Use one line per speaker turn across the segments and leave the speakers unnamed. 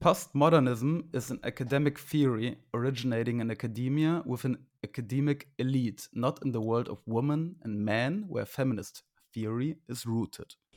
Postmodernism is an academic theory originating in academia with an academic elite, not in the world of women and men, where feminist theory is rooted.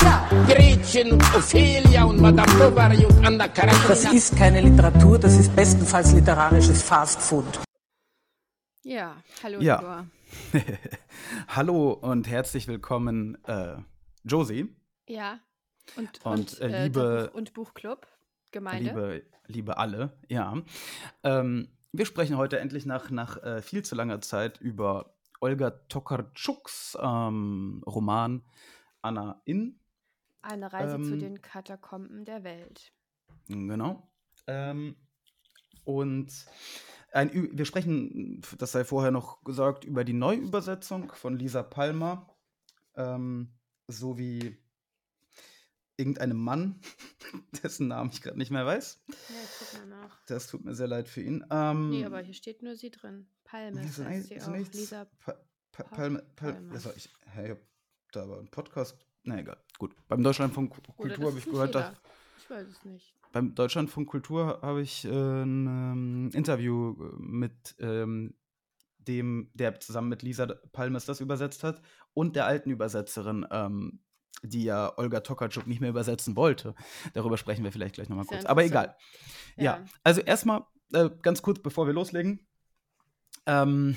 Gretchen und Ophelia und Madame Bovary und Anna Karenina.
Das ist keine Literatur, das ist bestenfalls literarisches Fastfood.
Ja, hallo
Ja.
Igor.
Hallo und herzlich willkommen, äh, Josie,
Ja. Und,
Und, äh,
äh,
liebe-
Buch- und Buchclub, Gemeinde.
liebe, liebe alle, ja. Ähm, wir sprechen heute endlich nach, nach äh, viel zu langer Zeit über Olga Tokarczuks ähm, Roman Anna in.
Eine Reise zu
ähm,
den Katakomben der Welt.
Genau. Ähm, und ein, wir sprechen, das sei vorher noch gesagt, über die Neuübersetzung von Lisa Palmer ähm, sowie irgendeinem Mann, dessen Namen ich gerade nicht mehr weiß.
Ja, ich guck mal nach.
Das tut mir sehr leid für ihn. Ähm,
Nee, aber hier steht nur sie drin. Palme
so
heißt
nicht-
sie auch. Lisa.
Pa pa
Pa-
Palme, Pal
Palmer.
das war ich, ich hab da aber einen Podcast. Na egal, gut. Beim Deutschlandfunk Kultur habe ich gehört, dass
jeder. Ich weiß es nicht.
beim Deutschlandfunk Kultur habe ich äh, ein ähm, Interview äh, mit ähm, dem, der zusammen mit Lisa Palmes das übersetzt hat und der alten Übersetzerin, ähm, die ja Olga Tokarczuk nicht mehr übersetzen wollte. Darüber sprechen wir vielleicht gleich nochmal kurz. Aber egal. Ja,
Ja.
also erstmal äh, ganz kurz, bevor wir loslegen. Ähm,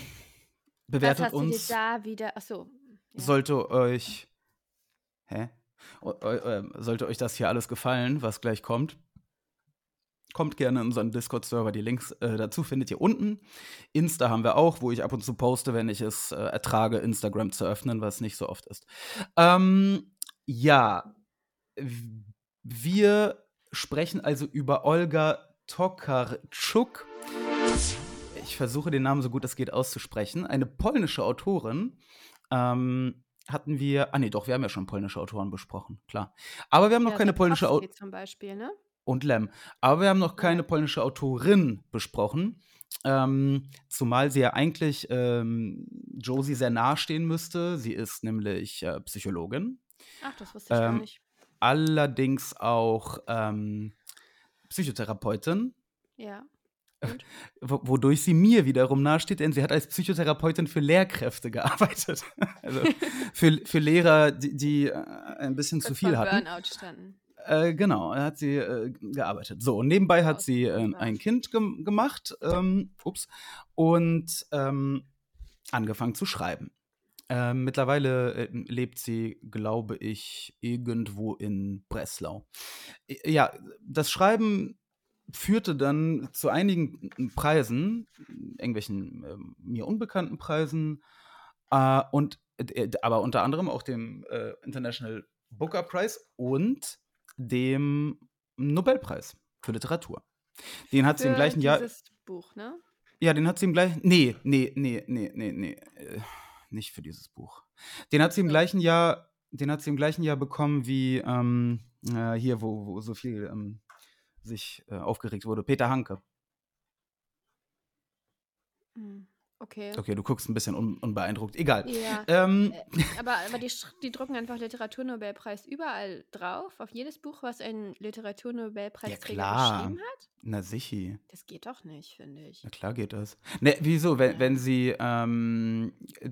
bewertet uns
dir da wieder. Achso. Ja.
sollte euch. Hä? Ähm, sollte euch das hier alles gefallen, was gleich kommt, kommt gerne in unseren Discord-Server. Die Links äh, dazu findet ihr unten. Insta haben wir auch, wo ich ab und zu poste, wenn ich es äh, ertrage, Instagram zu öffnen, was nicht so oft ist. Ähm, ja, wir sprechen also über Olga Tokarczuk. Ich versuche den Namen so gut es geht auszusprechen. Eine polnische Autorin. Ähm, hatten wir, ah nee, doch, wir haben ja schon polnische Autoren besprochen, klar. Aber wir haben noch
Ja,
keine polnische Autorin
zum Beispiel, ne?
und Lem. Aber wir haben noch keine polnische Autorin besprochen. Ähm, zumal sie ja eigentlich ähm, Josie sehr nahestehen müsste. Sie ist nämlich äh, Psychologin,
Ach, das wusste ich gar
Ähm,
nicht.
allerdings auch ähm, Psychotherapeutin,
Ja.
wo- wodurch sie mir wiederum nahesteht, denn sie hat als Psychotherapeutin für Lehrkräfte gearbeitet. also für, für Lehrer, die, die äh, ein bisschen zu viel hatten.
Burnout standen.
Äh, genau, hat sie äh, gearbeitet. So, und nebenbei hat sie äh, ein Kind gem gemacht, ähm, ups, und ähm, angefangen zu schreiben. Ähm, mittlerweile äh, lebt sie, glaube ich, irgendwo in Breslau. Ja, das Schreiben führte dann zu einigen Preisen, irgendwelchen ähm, mir unbekannten Preisen, äh, und äh, aber unter anderem auch dem äh, International Booker Prize und dem Nobelpreis für Literatur. Den hat sie im
Für
gleichen Jahr.
dieses Buch, ne?
Ja, den hat sie im gleichen. Nee, nee, nee, nee, nee, nee. Äh, nicht für dieses Buch. Den hat sie im gleichen Jahr, den hat sie im gleichen Jahr bekommen wie ähm, äh, hier, wo, wo so viel ähm, sich äh, aufgeregt wurde. Peter Hanke.
Hm, Okay.
Okay, du guckst ein bisschen un unbeeindruckt. Egal.
Ja.
Ähm,
Aber, aber die, die drucken einfach Literaturnobelpreis überall drauf, auf jedes Buch, was ein Literaturnobelpreisträger
klar.
geschrieben hat?
na sichi.
Das geht doch nicht, finde ich.
Na klar geht das. Ne, wieso? Wenn, wenn sie, ähm,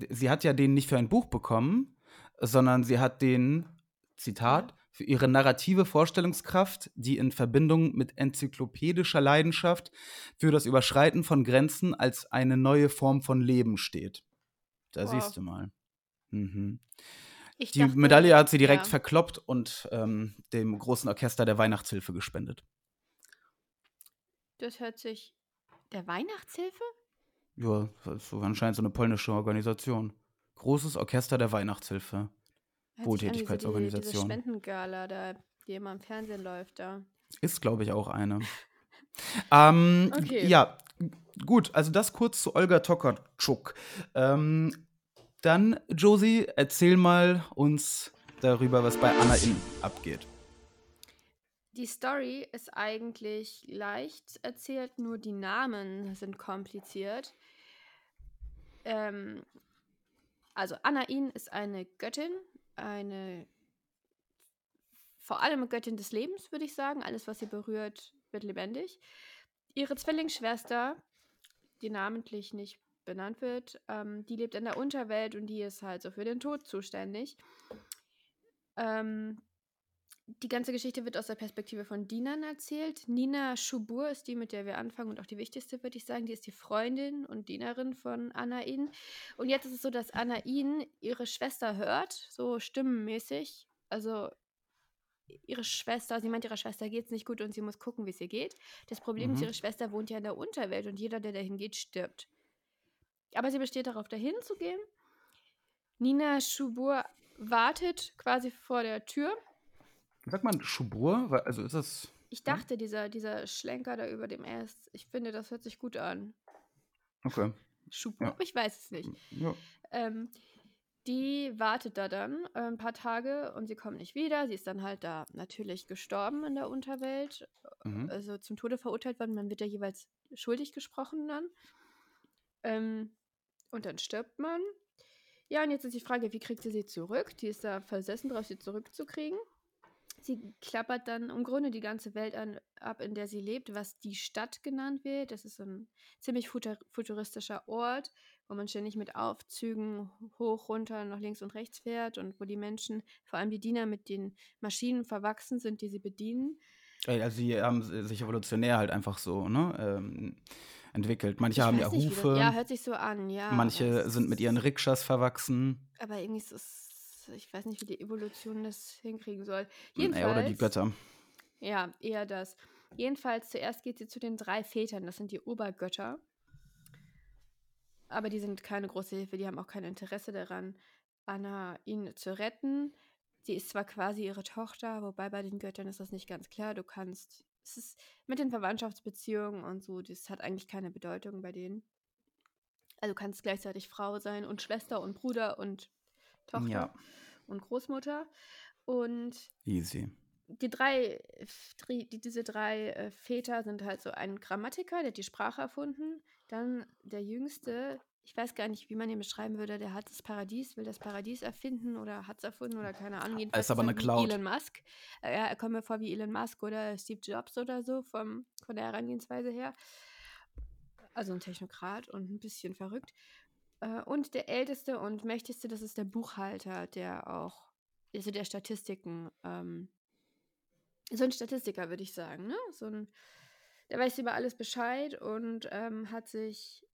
sie hat ja den nicht für ein Buch bekommen, sondern sie hat den, Zitat, für ihre narrative Vorstellungskraft, die in Verbindung mit enzyklopädischer Leidenschaft für das Überschreiten von Grenzen als eine neue Form von Leben steht. Da
Wow.
siehst du mal. Mhm. Die
dachte-
Medaille hat sie direkt
ja.
verkloppt und ähm, dem großen Orchester der Weihnachtshilfe gespendet.
Das hört sich. Der Weihnachtshilfe?
Ja, das ist anscheinend so eine polnische Organisation. Großes Orchester der Weihnachtshilfe.
Hört wie so die- Diese
Wohltätigkeitsorganisation.
Spendengala, da, die immer im Fernsehen läuft, da.
Ist, glaube ich, auch eine. Ähm,
Okay.
Ja, gut, also das kurz zu Olga Tokarczuk. Ähm, dann, Josie, erzähl mal uns darüber, was bei Anna In abgeht.
Die Story ist eigentlich leicht erzählt, nur die Namen sind kompliziert. Ähm, also Anain ist eine Göttin, eine vor allem Göttin des Lebens, würde ich sagen. Alles, was sie berührt, wird lebendig. Ihre Zwillingsschwester, die namentlich nicht benannt wird, ähm, die lebt in der Unterwelt und die ist halt so für den Tod zuständig. Ähm, die ganze Geschichte wird aus der Perspektive von Dinan erzählt. Nina Schubur ist die, mit der wir anfangen und auch die wichtigste, würde ich sagen. Die ist die Freundin und Dienerin von Anain. Und jetzt ist es so, dass Anain ihre Schwester hört, so stimmenmäßig. Also ihre Schwester, sie meint, ihrer Schwester geht es nicht gut und sie muss gucken, wie es ihr geht. Das Problem ist,
Mhm.
ihre Schwester wohnt ja in der Unterwelt und jeder, der dahin geht, stirbt. Aber sie besteht darauf, dahin zu gehen. Nina Schubur wartet quasi vor der Tür.
Sagt man Schubur? Also ist das.
Ich dachte, dieser, dieser Schlenker da über dem S, ich finde, das hört sich gut an.
Okay.
Schubur,
Ja.
ich weiß es nicht.
Ja.
Ähm, die wartet da dann äh, ein paar Tage und sie kommt nicht wieder. Sie ist dann halt da natürlich gestorben in der Unterwelt,
Mhm.
also zum Tode verurteilt worden. Man wird ja jeweils schuldig gesprochen dann. Ähm, und dann stirbt man. Ja, und jetzt ist die Frage, wie kriegt sie sie zurück? Die ist da versessen drauf, sie zurückzukriegen. Sie klappert dann im Grunde die ganze Welt an, ab, in der sie lebt, was die Stadt genannt wird. Das ist so ein ziemlich futur futuristischer Ort, wo man ständig mit Aufzügen hoch, runter, nach links und rechts fährt und wo die Menschen, vor allem die Diener, mit den Maschinen verwachsen sind, die sie bedienen.
Also die haben sich evolutionär halt einfach so ne, ähm, entwickelt. Manche haben ja
nicht, wie das-
Hufe,
Ja, hört sich so an, ja.
manche sind mit ihren Rikschas verwachsen.
Aber irgendwie ist es, ich weiß nicht, wie die Evolution das hinkriegen soll.
Ey, oder die
Jedenfalls-
Götter.
Ja, eher das. Jedenfalls zuerst geht sie zu den drei Vätern, das sind die Obergötter. Aber die sind keine große Hilfe, die haben auch kein Interesse daran, Anna ihn zu retten. Sie ist zwar quasi ihre Tochter, wobei bei den Göttern ist das nicht ganz klar. Du kannst, es ist mit den Verwandtschaftsbeziehungen und so, das hat eigentlich keine Bedeutung bei denen. Also du kannst gleichzeitig Frau sein und Schwester und Bruder und Tochter
Ja.
und Großmutter. Und
Easy.
die drei, die, diese drei äh, Väter sind halt so ein Grammatiker, der hat die Sprache erfunden. Dann der Jüngste, ich weiß gar nicht, wie man ihn beschreiben würde, der hat das Paradies, will das Paradies erfinden oder hat es erfunden oder keine Ahnung. Jedenfalls
ist aber
er
eine Cloud.
Elon Musk. Äh, ja, er kommt mir vor wie Elon Musk oder Steve Jobs oder so vom, von der Herangehensweise her. Also ein Technokrat und ein bisschen verrückt. Äh, und der älteste und mächtigste, das ist der Buchhalter, der auch, also der Statistiken, ähm, so ein Statistiker, würde ich sagen, ne? So ein, der weiß über alles Bescheid und ähm, hat sich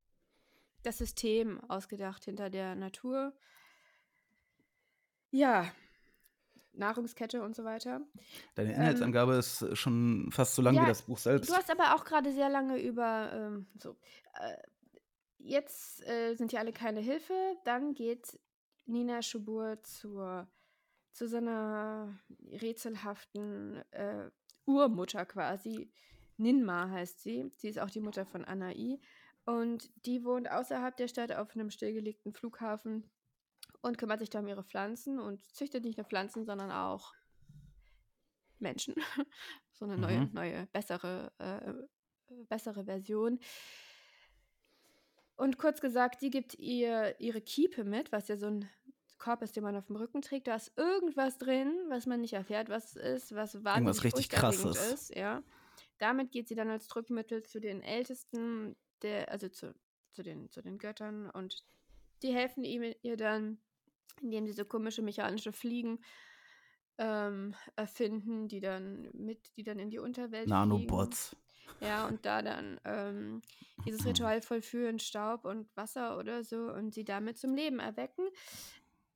das System ausgedacht hinter der Natur. Ja, Nahrungskette und so weiter.
Deine
Ähm,
Inhaltsangabe ist schon fast so lang wie
ja,
das Buch selbst.
Du hast aber auch gerade sehr lange über ähm, so. Äh, jetzt äh, sind ja alle keine Hilfe. Dann geht Nina Schubur zur, zu so einer rätselhaften äh, Urmutter quasi. Ninma heißt sie. Sie ist auch die Mutter von Anai. Und die wohnt außerhalb der Stadt auf einem stillgelegten Flughafen und kümmert sich da um ihre Pflanzen und züchtet nicht nur Pflanzen, sondern auch Menschen. so eine neue,
Mhm.
neue, bessere, äh, äh, bessere Version. Und kurz gesagt, die gibt ihr ihre Kiepe mit, was ja so ein Korb ist, den man auf dem Rücken trägt. Da ist irgendwas drin, was man nicht erfährt, was ist, was wahnsinnig
richtig
furchterregend
Krasses.
ist. Ja. Damit geht sie dann als Drückmittel zu den Ältesten, der, also zu, zu, den, zu den Göttern und die helfen ihm, ihr dann, indem sie so komische mechanische Fliegen ähm, erfinden, die dann mit, die dann in die Unterwelt fliegen. Ja, und da dann ähm, dieses Ritual vollführen, Staub und Wasser oder so und sie damit zum Leben erwecken.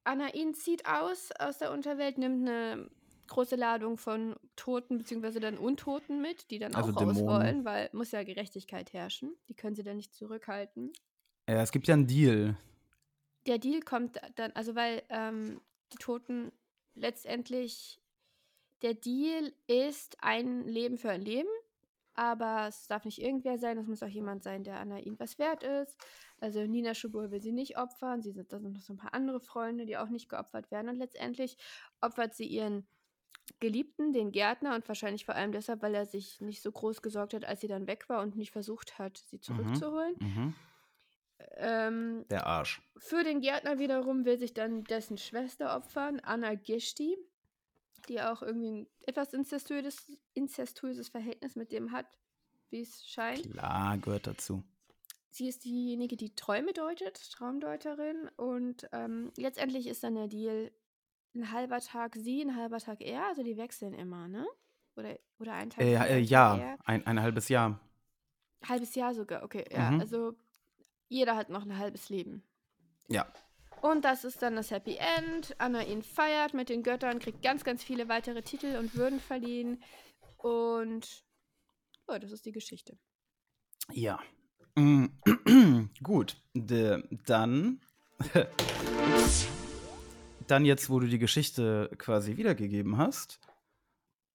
Anain zieht aus aus der Unterwelt, nimmt eine große Ladung von Toten bzw. dann Untoten mit, die dann
Also
auch raus
Dämonen.
wollen, weil muss ja Gerechtigkeit herrschen. Die können sie dann nicht zurückhalten.
Ja, es gibt ja einen Deal.
Der Deal kommt dann, also weil ähm, die Toten letztendlich, der Deal ist ein Leben für ein Leben. Aber es darf nicht irgendwer sein, es muss auch jemand sein, der Anna ihn was wert ist. Also Nina Schubur will sie nicht opfern, sie sind, da sind noch so ein paar andere Freunde, die auch nicht geopfert werden und letztendlich opfert sie ihren Geliebten, den Gärtner und wahrscheinlich vor allem deshalb, weil er sich nicht so groß gesorgt hat, als sie dann weg war und nicht versucht hat, sie zurückzuholen.
Mhm.
Ähm,
Der Arsch.
für den Gärtner wiederum will sich dann dessen Schwester opfern, Anna Gishti, die auch irgendwie ein etwas inzestuöses, inzestuöses Verhältnis mit dem hat, wie es scheint.
Klar, gehört dazu.
Sie ist diejenige, die Träume deutet, Traumdeuterin. Und ähm, letztendlich ist dann der Deal ein halber Tag sie, ein halber Tag er. Also die wechseln immer, ne? Oder, oder ein Tag
Äh, äh, ja, ein, ein halbes Jahr.
Halbes Jahr sogar, okay. Ja,
Mhm.
also jeder hat noch ein halbes Leben.
Ja.
Und das ist dann das Happy End. Anna ihn feiert mit den Göttern, kriegt ganz, ganz viele weitere Titel und Würden verliehen. Und ja, das ist die Geschichte.
Ja. Mm, Gut, de, dann. dann jetzt, wo du die Geschichte quasi wiedergegeben hast,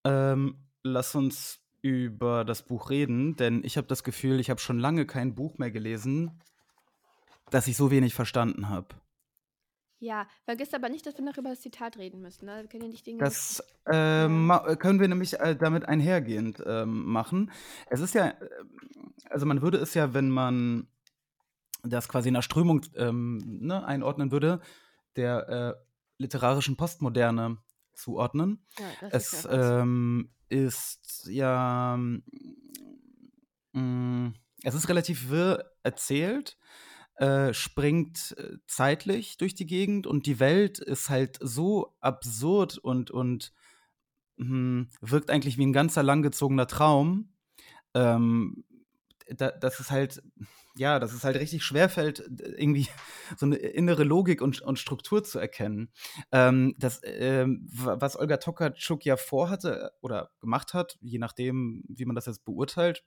ähm, lass uns über das Buch reden, denn ich habe das Gefühl, ich habe schon lange kein Buch mehr gelesen, das ich so wenig verstanden habe.
Ja, vergiss aber nicht, dass wir noch über das Zitat reden müssen. Ne? Wir können ja nicht Dinge.
Das äh, können wir nämlich äh, damit einhergehend ähm, machen. Es ist ja, äh, also man würde es ja, wenn man das quasi in der Strömung ähm, ne, einordnen würde, der äh, literarischen Postmoderne zuordnen.
ja,
Es
ist ja
ähm, ist ja, mm, es ist relativ wirr erzählt, äh, springt äh, zeitlich durch die Gegend und die Welt ist halt so absurd und, und hm, wirkt eigentlich wie ein ganzer langgezogener Traum, ähm, da, dass es halt, ja, dass es halt richtig schwerfällt, irgendwie so eine innere Logik und, und Struktur zu erkennen. Ähm, das, ähm, wa- was Olga Tokarczuk ja vorhatte oder gemacht hat, je nachdem, wie man das jetzt beurteilt,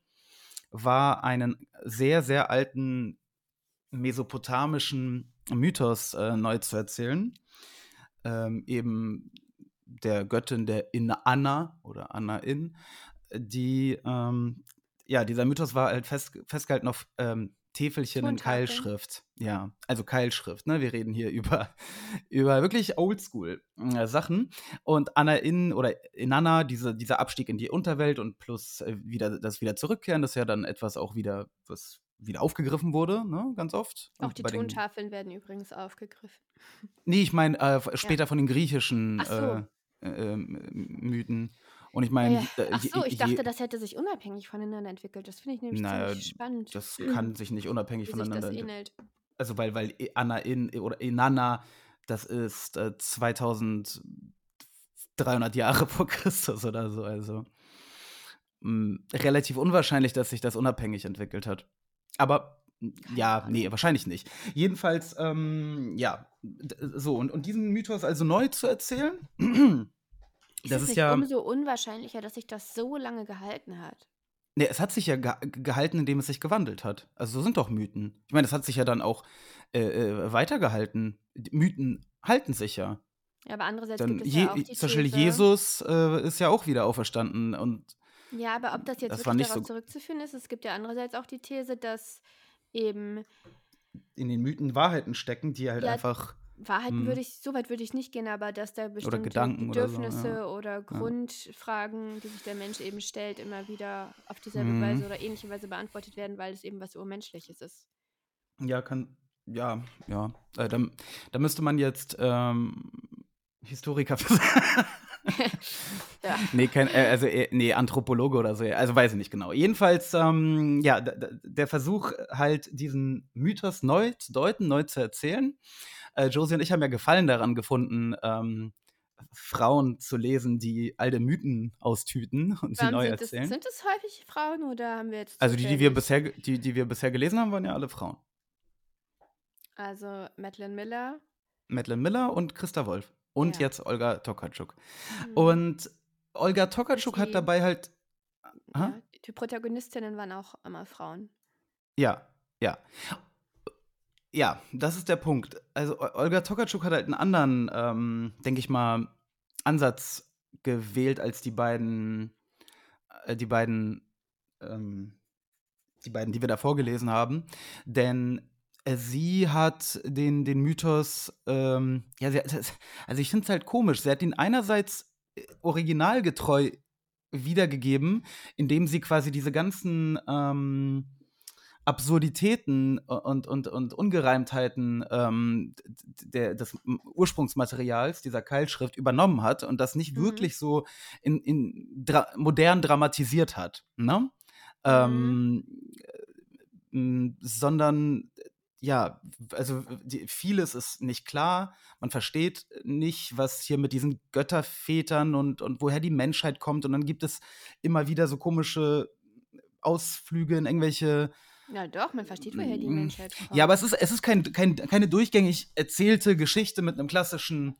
war einen sehr, sehr alten mesopotamischen Mythos äh, neu zu erzählen. Ähm, eben der Göttin der Inanna oder Anna-In, die, ähm, ja, dieser Mythos war halt fest, festgehalten auf ähm, Täfelchen in. Keilschrift. Ja, also Keilschrift, ne? Wir reden hier über, über wirklich oldschool äh, Sachen. Und Anna In oder Inanna, diese, dieser Abstieg in die Unterwelt und plus äh, wieder das wieder zurückkehren, das ist ja dann etwas auch wieder, was wieder aufgegriffen wurde, ne? Ganz oft.
Auch die
bei den-
Tontafeln werden übrigens aufgegriffen.
Nee, ich meine äh, später von den griechischen
so.
äh, äh, ähm, Mythen. Und ich
Ja,
meine,
ja.
äh,
Ach
je-
so, ich
je-
dachte, das hätte sich unabhängig voneinander entwickelt. Das finde ich nämlich
Naja,
ziemlich spannend.
das kann sich nicht unabhängig
wie
voneinander entwickeln. Also weil, weil Anna in oder Inanna, das ist äh, 2300 Jahre vor Christus oder so. Also mh, relativ unwahrscheinlich, dass sich das unabhängig entwickelt hat. Aber ja, nee, wahrscheinlich nicht. Jedenfalls, ähm, ja, d- so und, und diesen Mythos also neu zu erzählen,
Ist
das
es
ist ja.
umso unwahrscheinlicher, dass sich das so lange gehalten hat?
Nee, es hat sich ja ge gehalten, indem es sich gewandelt hat. Also so sind doch Mythen. Ich meine, es hat sich ja dann auch äh, äh, weitergehalten. Die Mythen halten sich ja.
Ja, aber andererseits
Dann
gibt es ja auch die
zum Beispiel Jesus äh, ist ja auch wieder auferstanden und
Ja, aber ob das jetzt
Das
wirklich darauf
so-
zurückzuführen ist, es gibt ja andererseits auch die These, dass eben
in den Mythen Wahrheiten stecken, die halt
Ja,
einfach.
Wahrheiten
Hm.
würde ich, so weit würde ich nicht gehen, aber dass da bestimmte
Gedanken oder so,
Bedürfnisse
ja.
oder Grundfragen, die sich der Mensch eben stellt, immer wieder auf dieselbe
Mhm.
Weise oder ähnliche Weise beantwortet werden, weil es eben was Urmenschliches ist.
Ja, kann. Ja, ja. Äh, da, da müsste man jetzt ähm, Historiker.
Ja.
Nee, kein, äh, also äh, nee, Anthropologe oder so, also weiß ich nicht genau. Jedenfalls, ähm, ja, der Versuch halt diesen Mythos neu zu deuten, neu zu erzählen. Äh, Josie und ich haben ja Gefallen daran gefunden, ähm, Frauen zu lesen, die alte Mythen austüten und sie neu erzählen.
sind es häufig Frauen oder haben wir jetzt
also die, die wir bisher, die, die wir bisher gelesen haben, waren ja alle Frauen.
Also Madeline Miller.
Madeline Miller und Christa Wolf. Und
Ja.
jetzt Olga Tokarczuk.
hm,
Und Olga Tokarczuk
die-
hat dabei halt
ja, die Protagonistinnen waren auch immer Frauen.
Ja, ja. Ja, das ist der Punkt. Also Olga Tokarczuk hat halt einen anderen, ähm, denke ich mal, Ansatz gewählt als die beiden, äh, die beiden ähm, die beiden, die wir da vorgelesen haben. Denn sie hat den, den Mythos, ähm, ja, sie, also ich finde es halt komisch. Sie hat ihn einerseits äh, originalgetreu wiedergegeben, indem sie quasi diese ganzen ähm, Absurditäten und, und, und Ungereimtheiten ähm, der, des Ursprungsmaterials dieser Keilschrift übernommen hat und das nicht mhm. wirklich so in, in dra modern dramatisiert hat. Ne? Mhm. Ähm, sondern ja, also die, vieles ist nicht klar. Man versteht nicht, was hier mit diesen Göttervätern und, und woher die Menschheit kommt. Und dann gibt es immer wieder so komische Ausflüge in irgendwelche
ja, doch, man versteht, woher die Menschheit kommt.
Ja, aber es ist, es ist kein, kein, keine durchgängig erzählte Geschichte mit einem klassischen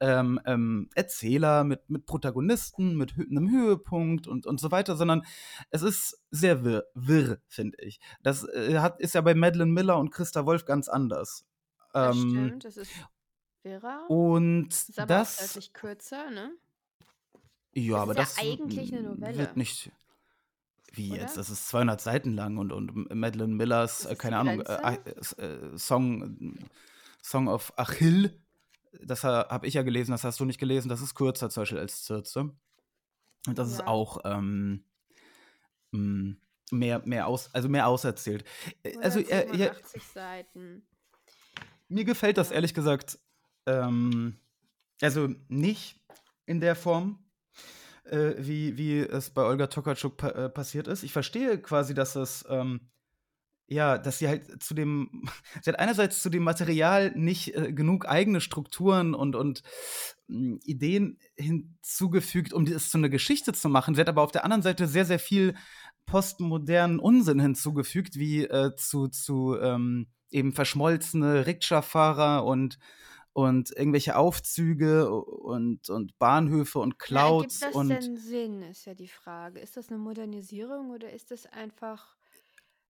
ähm, ähm, Erzähler, mit, mit Protagonisten, mit hö einem Höhepunkt und, und so weiter, sondern es ist sehr wirr, wirr finde ich. Das äh, hat, ist ja bei Madeline Miller und Christa Wolf ganz anders.
Das ähm, stimmt, das ist wirrer.
Und
das ist aber
das.
Deutlich kürzer, ne?
Ja,
das
aber
ist
das
ja eigentlich eine Novelle.
wird nicht. Wie
Oder?
jetzt? Das ist 200 Seiten lang und, und Madeline Millers,
Ist
äh, keine Ahnung, äh, äh, äh, Song, Song of Achill, das habe ich ja gelesen, das hast du nicht gelesen, das ist kürzer zum Beispiel als Circe. Und das ist
Ja.
auch ähm, mh, mehr, mehr aus, also mehr auserzählt. Äh, Also äh, ja,
187 Seiten.
mir gefällt das
Ja.
ehrlich gesagt, ähm, also nicht in der Form, äh, wie, wie es bei Olga Tokarczuk pa äh, passiert ist. Ich verstehe quasi, dass es, ähm, ja, dass sie halt zu dem, sie hat einerseits zu dem Material nicht äh, genug eigene Strukturen und, und mh, Ideen hinzugefügt, um es zu einer Geschichte zu machen. Sie hat aber auf der anderen Seite sehr, sehr viel postmodernen Unsinn hinzugefügt, wie äh, zu, zu ähm, eben verschmolzene Rikscha-Fahrer und und irgendwelche Aufzüge und, und Bahnhöfe und
Ja,
Clouds
ergibt das
und
denn Sinn, ist ja die Frage. Ist das eine Modernisierung oder ist das einfach.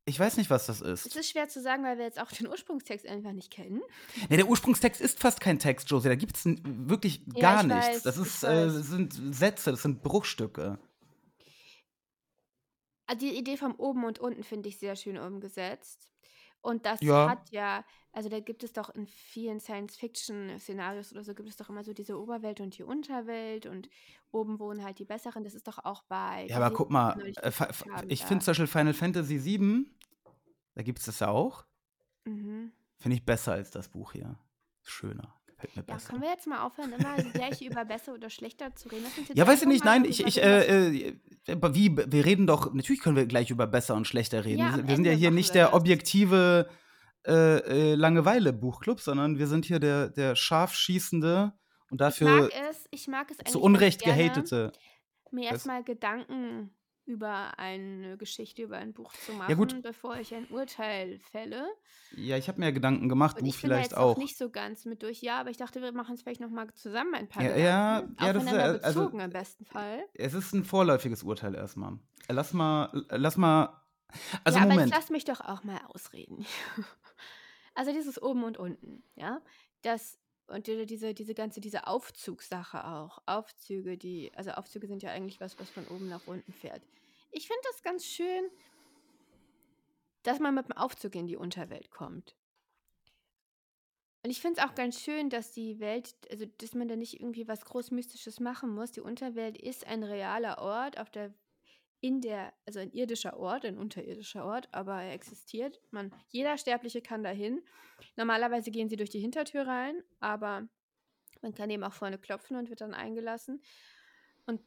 ich weiß nicht, was das
Es
ist.
ist schwer zu sagen, weil wir jetzt auch den Ursprungstext einfach nicht kennen.
Nee, der Ursprungstext ist fast kein Text, Josie. Da gibt es wirklich
Ja,
gar
ich
nichts.
weiß,
das ist, äh, sind Sätze, das sind Bruchstücke.
Also die Idee vom Oben und Unten finde ich sehr schön umgesetzt. Und das
Ja.
hat ja, also da gibt es doch in vielen Science-Fiction-Szenarios oder so, gibt es doch immer so diese Oberwelt und die Unterwelt und oben wohnen halt die Besseren. Das ist doch auch bei.
Ja, aber guck mal, äh, ich finde zum Beispiel Final Fantasy VII, da gibt es das ja auch.
Mhm.
Finde ich besser als das Buch hier. Schöner.
Ja,
besser.
können wir jetzt mal aufhören, immer gleich über besser oder schlechter zu reden?
Ja, weiß ich nicht, nein, ich, ich, äh, äh, wie, wir reden doch, natürlich können wir gleich über besser und schlechter reden.
Ja,
wir,
am
sind- ja
Ende
hier nicht der objektive äh, äh, Langeweile-Buchclub, sondern wir sind hier der, der scharf schießende und
Ich
dafür
mag es, ich mag es
zu Unrecht
gerne,
gehatete.
mir erstmal Gedanken über eine Geschichte, über ein Buch zu machen,
Ja, gut.
bevor ich ein Urteil fälle.
Ja, ich habe mir Gedanken gemacht,
Und
du
ich bin da
vielleicht
jetzt
auch.
nicht so ganz mit durch. Ja, aber ich dachte, wir machen es vielleicht nochmal zusammen ein paar
Ja, ja,
Gedanken.
ja, das ist ja-
aufeinander
also-
bezogen im besten Fall.
Es ist ein vorläufiges Urteil erstmal. Äh, Lass mal, äh, lass mal. Also
ja, aber
Moment.
jetzt lass mich doch auch mal ausreden. also dieses oben und unten, ja, das und die- diese diese ganze diese Aufzugssache auch, Aufzüge, die also Aufzüge sind ja eigentlich was, was von oben nach unten fährt. Ich finde das ganz schön, dass man mit dem Aufzug in die Unterwelt kommt. Und ich finde es auch ganz schön, dass die Welt, also dass man da nicht irgendwie was Großmystisches machen muss. Die Unterwelt ist ein realer Ort, auf der in der, also ein irdischer Ort, ein unterirdischer Ort, aber er existiert. Man, jeder Sterbliche kann dahin. Normalerweise gehen sie durch die Hintertür rein, aber man kann eben auch vorne klopfen und wird dann eingelassen. Und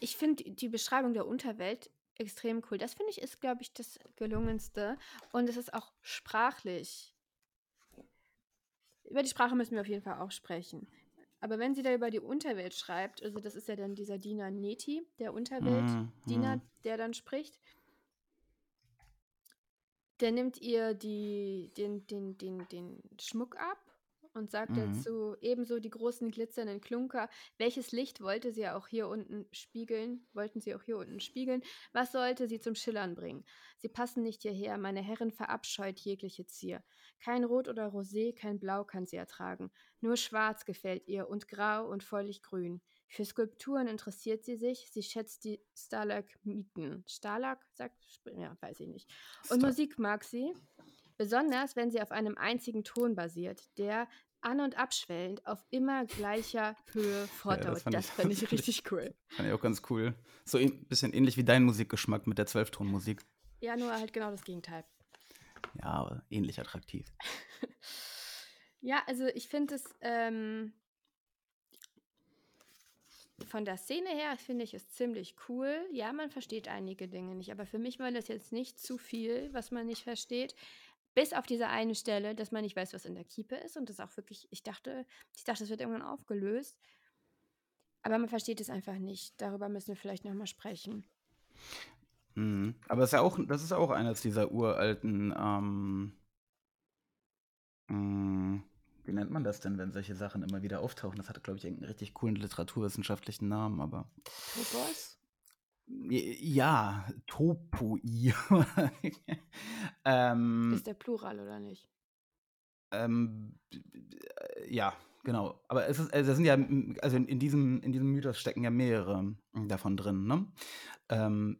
ich finde die Beschreibung der Unterwelt extrem cool. Das finde ich ist, glaube ich, das gelungenste. Und es ist auch sprachlich. Über die Sprache müssen wir auf jeden Fall auch sprechen. Aber wenn sie da über die Unterwelt schreibt, also das ist ja dann dieser Diener Neti, der Unterwelt-Diener,
Mhm,
der dann spricht, der nimmt ihr die, den, den, den, den Schmuck ab und sagt
Mhm.
dazu ebenso die großen glitzernden Klunker. Welches Licht wollte sie auch hier unten spiegeln? Wollten sie auch hier unten spiegeln? Was sollte sie zum Schillern bringen? Sie passen nicht hierher, meine Herrin verabscheut jegliche Zier. Kein Rot oder Rosé, kein Blau kann sie ertragen. Nur Schwarz gefällt ihr und Grau und feulich Grün. Für Skulpturen interessiert sie sich. Sie schätzt die Stalagmiten. Stalag, sagt, ja, weiß ich nicht. Und Musik mag sie, besonders wenn sie auf einem einzigen Ton basiert, der an- und abschwellend auf immer gleicher Höhe fortdauert.
fand
das fand ich
fand ich-
richtig cool.
Fand ich auch ganz cool. So ein bisschen ähnlich wie dein Musikgeschmack mit der Zwölftonmusik.
Ja, nur halt genau das Gegenteil.
Ja, aber ähnlich attraktiv.
Ja, also ich finde es ähm, von der Szene her finde ich es ziemlich cool. Ja, man versteht einige Dinge nicht, aber für mich war das jetzt nicht zu viel, was man nicht versteht. Bis auf diese eine Stelle, dass man nicht weiß, was in der Kiepe ist und das auch wirklich, ich dachte, ich dachte, das wird irgendwann aufgelöst. Aber man versteht es einfach nicht. Darüber müssen wir vielleicht nochmal sprechen.
Mhm. Aber es ist ja auch, das ist auch eines dieser uralten, ähm, mh, wie nennt man das denn, wenn solche Sachen immer wieder auftauchen? Das hatte, glaube ich, irgendeinen richtig coolen literaturwissenschaftlichen Namen, aber.
Topos?
Ja, Topoi. ähm,
Ist der Plural oder nicht?
ähm, äh, ja, genau. Aber es ist, also sind ja, also in, in, diesem, in diesem Mythos stecken ja mehrere davon drin, ne? Ähm,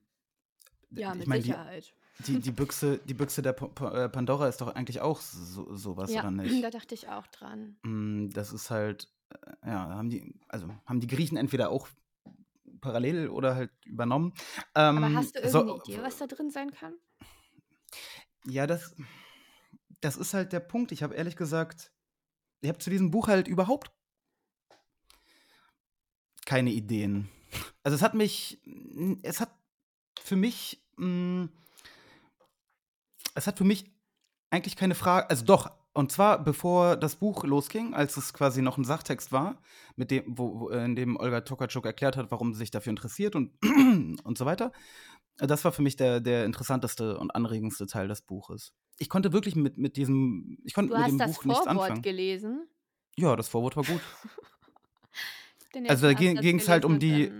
Ja,
ich
mit
mein, die,
Sicherheit.
die, die, Büchse, die Büchse der Pa- Pa- äh, Pandora ist doch eigentlich auch so, sowas,
ja,
oder nicht?
da dachte ich auch dran.
Mm, Das ist halt, äh, ja, haben die, also haben die Griechen entweder auch parallel oder halt übernommen.
Aber
Ähm,
hast du
so-
irgendeine Idee, was da drin sein kann?
Ja, das, das ist halt der Punkt. Ich habe ehrlich gesagt, ich habe zu diesem Buch halt überhaupt keine Ideen. Also es hat mich, es hat für mich, mh, es hat für mich eigentlich keine Frage, also doch, und zwar bevor das Buch losging, als es quasi noch ein Sachtext war, mit dem, wo, wo, in dem Olga Tokarczuk erklärt hat, warum sie sich dafür interessiert und, und so weiter. Das war für mich der, der interessanteste und anregendste Teil des Buches. Ich konnte wirklich mit, mit diesem, ich konnte
Du
mit
hast
dem
das
Buch nichts
Vorwort
anfangen.
gelesen.
Ja, das Vorwort war gut. Also da ging- ging's halt um die-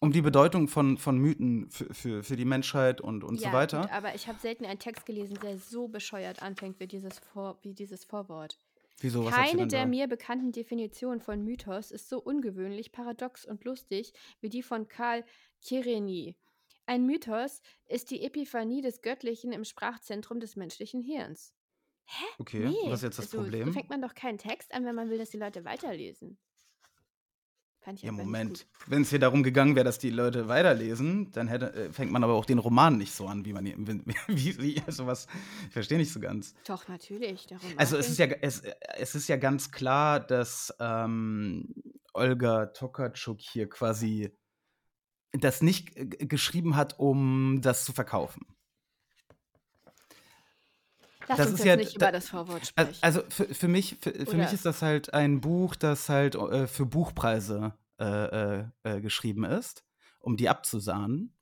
Um die Bedeutung von, von Mythen für, für, für die Menschheit und, und
ja,
so weiter.
Gut, aber ich habe selten einen Text gelesen, der so bescheuert anfängt wie dieses, Vor wie dieses Vorwort.
Wieso,
Keine der
da?
mir bekannten Definitionen von Mythos ist so ungewöhnlich, paradox und lustig wie die von Karl Kireny. Ein Mythos ist die Epiphanie des Göttlichen im Sprachzentrum des menschlichen Hirns.
Okay, was ist jetzt das
so,
Problem?
So fängt man doch keinen Text an, wenn man will, dass die Leute weiterlesen. Fand ich
Ja, Moment. Wenn es hier darum gegangen wäre, dass die Leute weiterlesen, dann hätte, äh, fängt man aber auch den Roman nicht so an, wie man ihn- wie, wie also was, ich verstehe nicht so ganz.
Doch, natürlich.
Also es ist ja es, es ist ja ganz klar, dass ähm, Olga Tokarczuk hier quasi das nicht äh, geschrieben hat, um das zu verkaufen.
Lass
das
uns
ist
jetzt
ja
nicht
da-
über das Vorwort sprechen.
Also für, für mich, für, für mich ist das halt ein Buch, das halt äh, für Buchpreise äh, äh, äh, geschrieben ist, um die abzusahnen,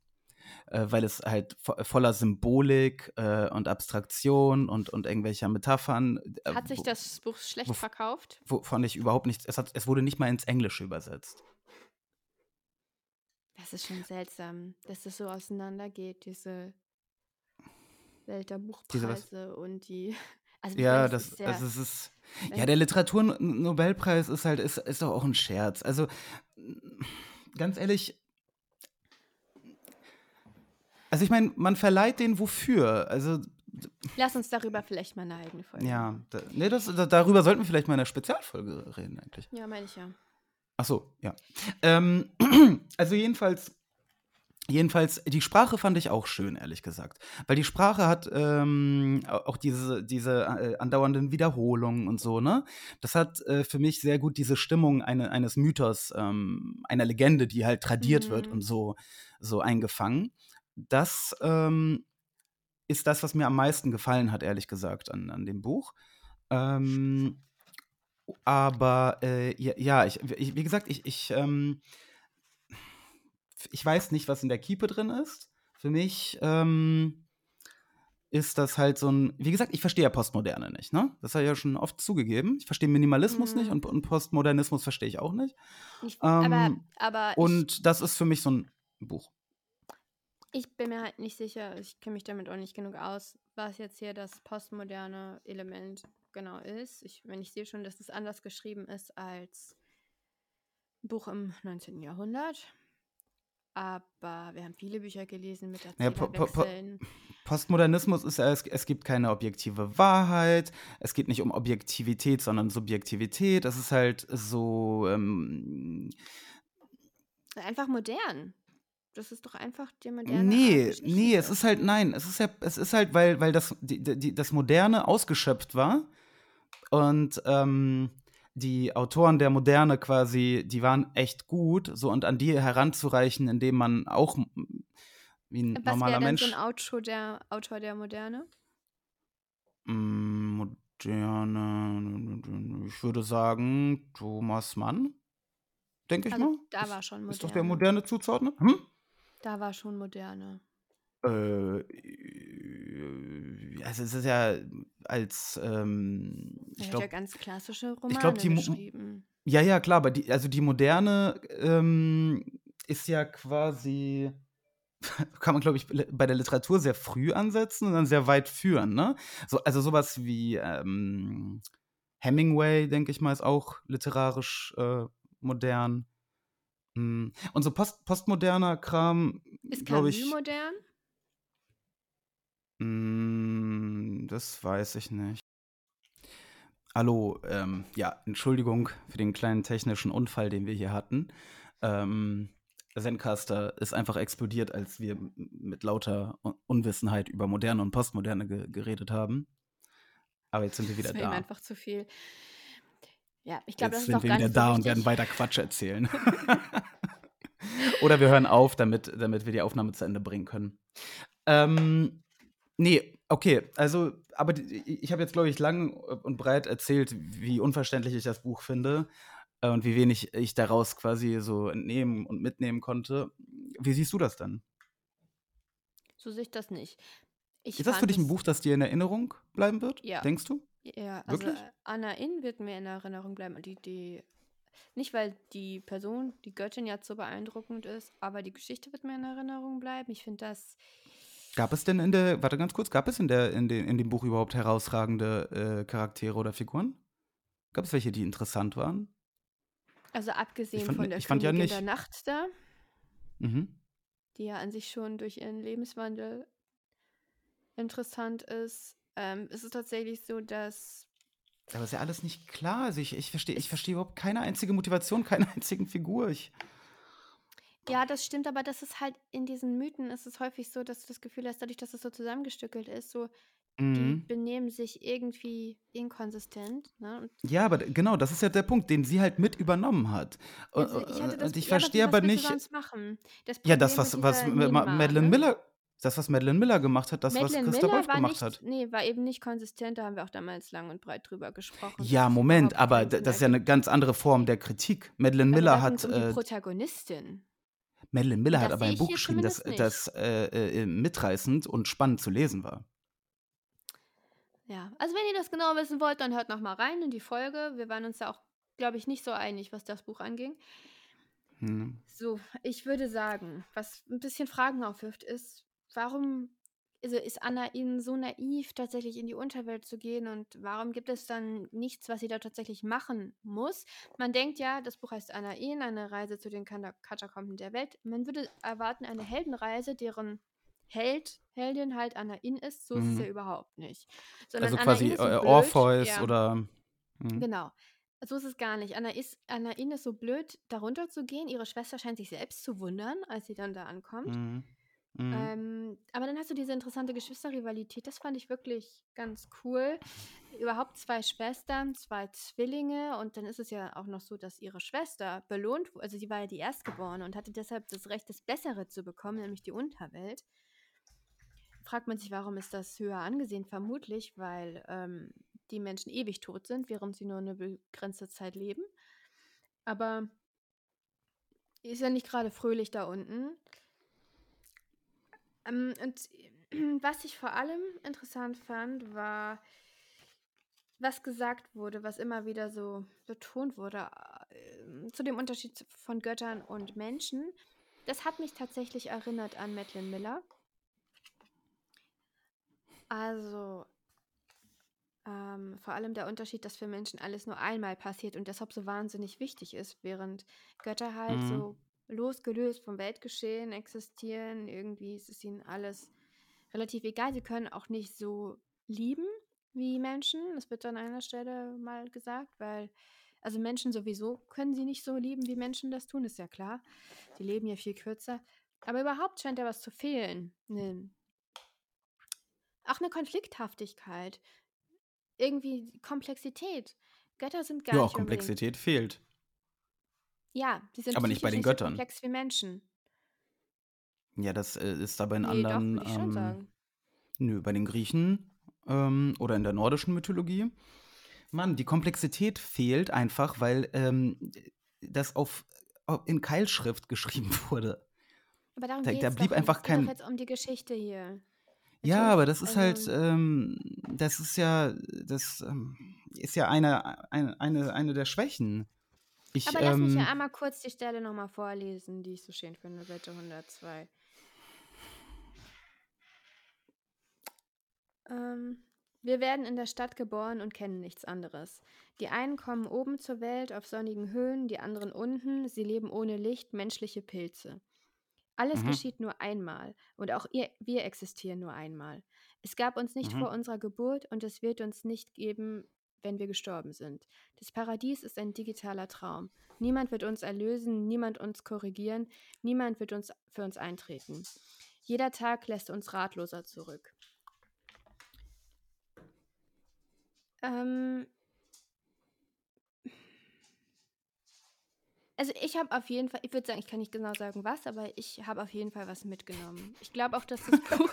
äh, weil es halt vo voller Symbolik äh, und Abstraktion und, und irgendwelcher Metaphern.
Hat sich das Buch schlecht
wo-
verkauft?
Wovon ich überhaupt nichts. Es, hat, es wurde nicht mal ins Englische übersetzt.
Das ist schon seltsam, dass das so auseinandergeht, diese Welt der? Buchpreise und die. Also
Ja, das,
ist ja,
also es ist. Ja, der Literaturnobelpreis ist halt, ist, ist doch auch ein Scherz. Also, ganz ehrlich. Also, ich meine, man verleiht den wofür? Also,
Lass uns darüber vielleicht mal eine eigene Folge.
ja, da, nee, das, da, darüber sollten wir vielleicht mal in einer Spezialfolge reden, eigentlich.
Ja, meine ich ja.
Ach so, ja. Ähm, also jedenfalls, jedenfalls, die Sprache fand ich auch schön, ehrlich gesagt. Weil die Sprache hat ähm, au- auch diese, diese äh, andauernden Wiederholungen und so, ne? Das hat äh, für mich sehr gut diese Stimmung eine, eines Mythos, ähm, einer Legende, die halt tradiert wird
Mhm.
und so, so eingefangen. Das ähm, ist das, was mir am meisten gefallen hat, ehrlich gesagt, an, an dem Buch. Ähm, aber äh, ja, ja ich, ich, wie gesagt, ich, ich, ähm, ich weiß nicht, was in der Kiepe drin ist. Für mich ähm, ist das halt so ein, wie gesagt, ich verstehe ja Postmoderne nicht, ne? Das habe ich ja schon oft zugegeben. Ich verstehe Minimalismus
Mhm.
nicht und, und Postmodernismus verstehe ich auch nicht.
Ich, aber
Ähm,
aber ich,
Und das ist für mich so ein Buch.
ich bin mir halt nicht sicher, ich kenne mich damit auch nicht genug aus, was jetzt hier das postmoderne Element genau ist. Ich, wenn ich sehe schon, dass es anders geschrieben ist als Buch im 19. Jahrhundert. Aber wir haben viele Bücher gelesen mit
Ja, po- po- po-
Erzählerwechseln.
Postmodernismus ist ja, es, es gibt keine objektive Wahrheit, es geht nicht um Objektivität, sondern Subjektivität. Es ist halt so, ähm,
Einfach modern. Das ist doch einfach die moderne
nee, nee, es ist halt, nein, es ist ja, es ist halt, weil, weil das, die, die, das Moderne ausgeschöpft war und ähm, die Autoren der Moderne quasi, die waren echt gut, so und an die heranzureichen, indem man auch wie ein
Was
normaler
wäre denn
Mensch
so ein Autor der, Autor der Moderne?
Moderne, ich würde sagen, Thomas Mann, denke ich
Also
mal.
da war schon
ist doch der
moderne.
Moderne zuzuordnen? Hm?
Da war schon moderne.
Äh, also es ist ja als, ähm, ich
hat ja
glaube,
ganz klassische
ich glaube,
Romane
die,
geschrieben.
ja, ja, klar, aber die, also die Moderne ähm, ist ja quasi, kann man, glaube ich, bei der Literatur sehr früh ansetzen und dann sehr weit führen, ne? So, also sowas wie ähm, Hemingway, denke ich mal, ist auch literarisch äh, modern. Mm, Und so post postmoderner Kram,
Ist
glaube
Camus
ich,
modern?
Mm, das weiß ich nicht. Hallo, ähm, ja, Entschuldigung für den kleinen technischen Unfall, den wir hier hatten. Ähm, Zencaster ist einfach explodiert, als wir mit lauter Un- Unwissenheit über Moderne und Postmoderne ge geredet haben. Aber jetzt sind wir wieder
Das
da.
einfach zu viel. Ja, ich glaube, das
Jetzt
ist
sind
auch
wir
gar
wieder
nicht so
da und werden weiter Quatsch erzählen. Oder wir hören auf, damit, damit wir die Aufnahme zu Ende bringen können. Ähm, nee, okay, also, aber die, ich habe jetzt, glaube ich, lang und breit erzählt, wie unverständlich ich das Buch finde äh, und wie wenig ich daraus quasi so entnehmen und mitnehmen konnte. Wie siehst du das dann?
So sehe ich das nicht. Ich
Ist das für dich ein Buch, das dir in Erinnerung bleiben wird?
Ja.
Denkst du?
Ja, also
Wirklich?
Anna In wird mir in Erinnerung bleiben. Die, die, nicht weil die Person, die Göttin jetzt so beeindruckend ist, aber die Geschichte wird mir in Erinnerung bleiben. Ich finde das,
Gab es denn in der, warte ganz kurz, gab es in, der, in, den, in dem Buch überhaupt herausragende äh, Charaktere oder Figuren? Gab es welche, die interessant waren?
also abgesehen
fand-
von der
ja
Königin
nicht.
der Nacht da,
Mhm.
die ja an sich schon durch ihren Lebenswandel interessant ist, ähm, ist es tatsächlich so, dass
Aber ist ja alles nicht klar. Also ich, ich verstehe ich versteh überhaupt keine einzige Motivation, keine einzigen Figur. Ich,
Ja, das stimmt, aber das ist halt in diesen Mythen ist es häufig so, dass du das Gefühl hast, dadurch, dass es so zusammengestückelt ist, so die
Mhm.
benehmen sich irgendwie inkonsistent. Ne?
Ja, aber genau, das ist ja der Punkt, den sie halt mit übernommen hat. Und,
also ich hatte das,
und ich
ja,
verstehe
was
aber
willst
nicht.
Das
Ja, das, was, was
dieser
Ma-
Nebenwahl,
Madeleine
ne?
Miller, das, was Madeleine Miller gemacht hat, das, was
Madeleine
Christa
Miller
Wolf
war
gemacht
nicht,
hat.
nee, war eben nicht konsistent, da haben wir auch damals lang und breit drüber gesprochen.
Ja, Moment, aber das ist ja eine ganz andere Form der Kritik. Madeleine
Aber
Miller hat.
um die
Äh,
Protagonistin.
Madeleine Miller hat aber ein Buch geschrieben, das, das äh, äh, mitreißend und spannend zu lesen war.
Ja, also wenn ihr das genau wissen wollt, dann hört noch mal rein in die Folge. Wir waren uns ja auch, glaube ich, nicht so einig, was das Buch anging.
Hm.
So, ich würde sagen, was ein bisschen Fragen aufwirft, ist, warum also ist Anna ihnen so naiv, tatsächlich in die Unterwelt zu gehen und warum gibt es dann nichts, was sie da tatsächlich machen muss? Man denkt ja, das Buch heißt Anna ihn, eine Reise zu den Kata- Katakomben der Welt. Man würde erwarten, eine Heldenreise, deren Held, Heldin halt Anna ihn ist, so ist es
Mhm.
ja überhaupt nicht. Sondern
Also
Anna
quasi
In
äh, Orpheus
ja.
oder. hm.
Genau. So ist es gar nicht. Anna, ist, Anna In ist so blöd, darunter zu gehen. Ihre Schwester scheint sich selbst zu wundern, als sie dann da ankommt.
Mhm. Mhm.
Ähm, aber dann hast du diese interessante Geschwisterrivalität. Das fand ich wirklich ganz cool. Überhaupt zwei Schwestern, zwei Zwillinge. Und dann ist es ja auch noch so, dass ihre Schwester belohnt wurde. Also sie war ja die Erstgeborene und hatte deshalb das Recht, das Bessere zu bekommen, nämlich die Unterwelt. Fragt man sich, warum ist das höher angesehen? Vermutlich, weil ähm, die Menschen ewig tot sind, während sie nur eine begrenzte Zeit leben. Aber ist ja nicht gerade fröhlich da unten. Ähm, und was ich vor allem interessant fand, war, was gesagt wurde, was immer wieder so betont wurde, äh, zu dem Unterschied von Göttern und Menschen. Das hat mich tatsächlich erinnert an Madeline Miller. Also, ähm, ähm, vor allem der Unterschied, dass für Menschen alles nur einmal passiert und deshalb so wahnsinnig wichtig ist, während Götter halt
Mhm.
so losgelöst vom Weltgeschehen existieren. Irgendwie ist es ihnen alles relativ egal. Sie können auch nicht so lieben wie Menschen. Das wird an einer Stelle mal gesagt, weil, also Menschen sowieso können sie nicht so lieben, wie Menschen das tun, ist ja klar. Die leben ja viel kürzer. Aber überhaupt scheint da was zu fehlen. Ne, auch eine Konflikthaftigkeit. Irgendwie Komplexität. Götter sind gar
Ja,
nicht unbedingt.
Komplexität fehlt.
Ja, sie sind
Aber nicht bei den
so
Göttern.
komplex wie Menschen.
Ja, das äh, ist aber in
Nee, doch,
anderen.
würde ich schon
ähm,
sagen.
Nö, bei den Griechen ähm, oder in der nordischen Mythologie. Mann, die Komplexität fehlt einfach, weil ähm, das auf, auf in Keilschrift geschrieben wurde.
Aber darum
Da- da blieb
doch.
einfach
Es geht doch
kein-
jetzt um die Geschichte hier.
Ja, aber das ist halt,
also-
ähm, das ist ja, das ähm, ist ja eine, eine, eine, eine der Schwächen. Ich,
Aber lass mich
ähm,
ja einmal kurz die Stelle nochmal vorlesen, die ich so schön finde, Seite 102. Ähm, wir werden in der Stadt geboren und kennen nichts anderes. Die einen kommen oben zur Welt auf sonnigen Höhen, die anderen unten. Sie leben ohne Licht, menschliche Pilze. Alles
Mhm.
geschieht nur einmal und auch ihr, wir existieren nur einmal. Es gab uns nicht
Mhm.
vor unserer Geburt und es wird uns nicht geben, wenn wir gestorben sind. Das Paradies ist ein digitaler Traum. Niemand wird uns erlösen, niemand uns korrigieren, niemand wird uns für uns eintreten. Jeder Tag lässt uns ratloser zurück. Ähm also ich habe auf jeden Fall, ich würde sagen, ich kann nicht genau sagen was, aber ich habe auf jeden Fall was mitgenommen. Ich glaube auch, dass das Buch,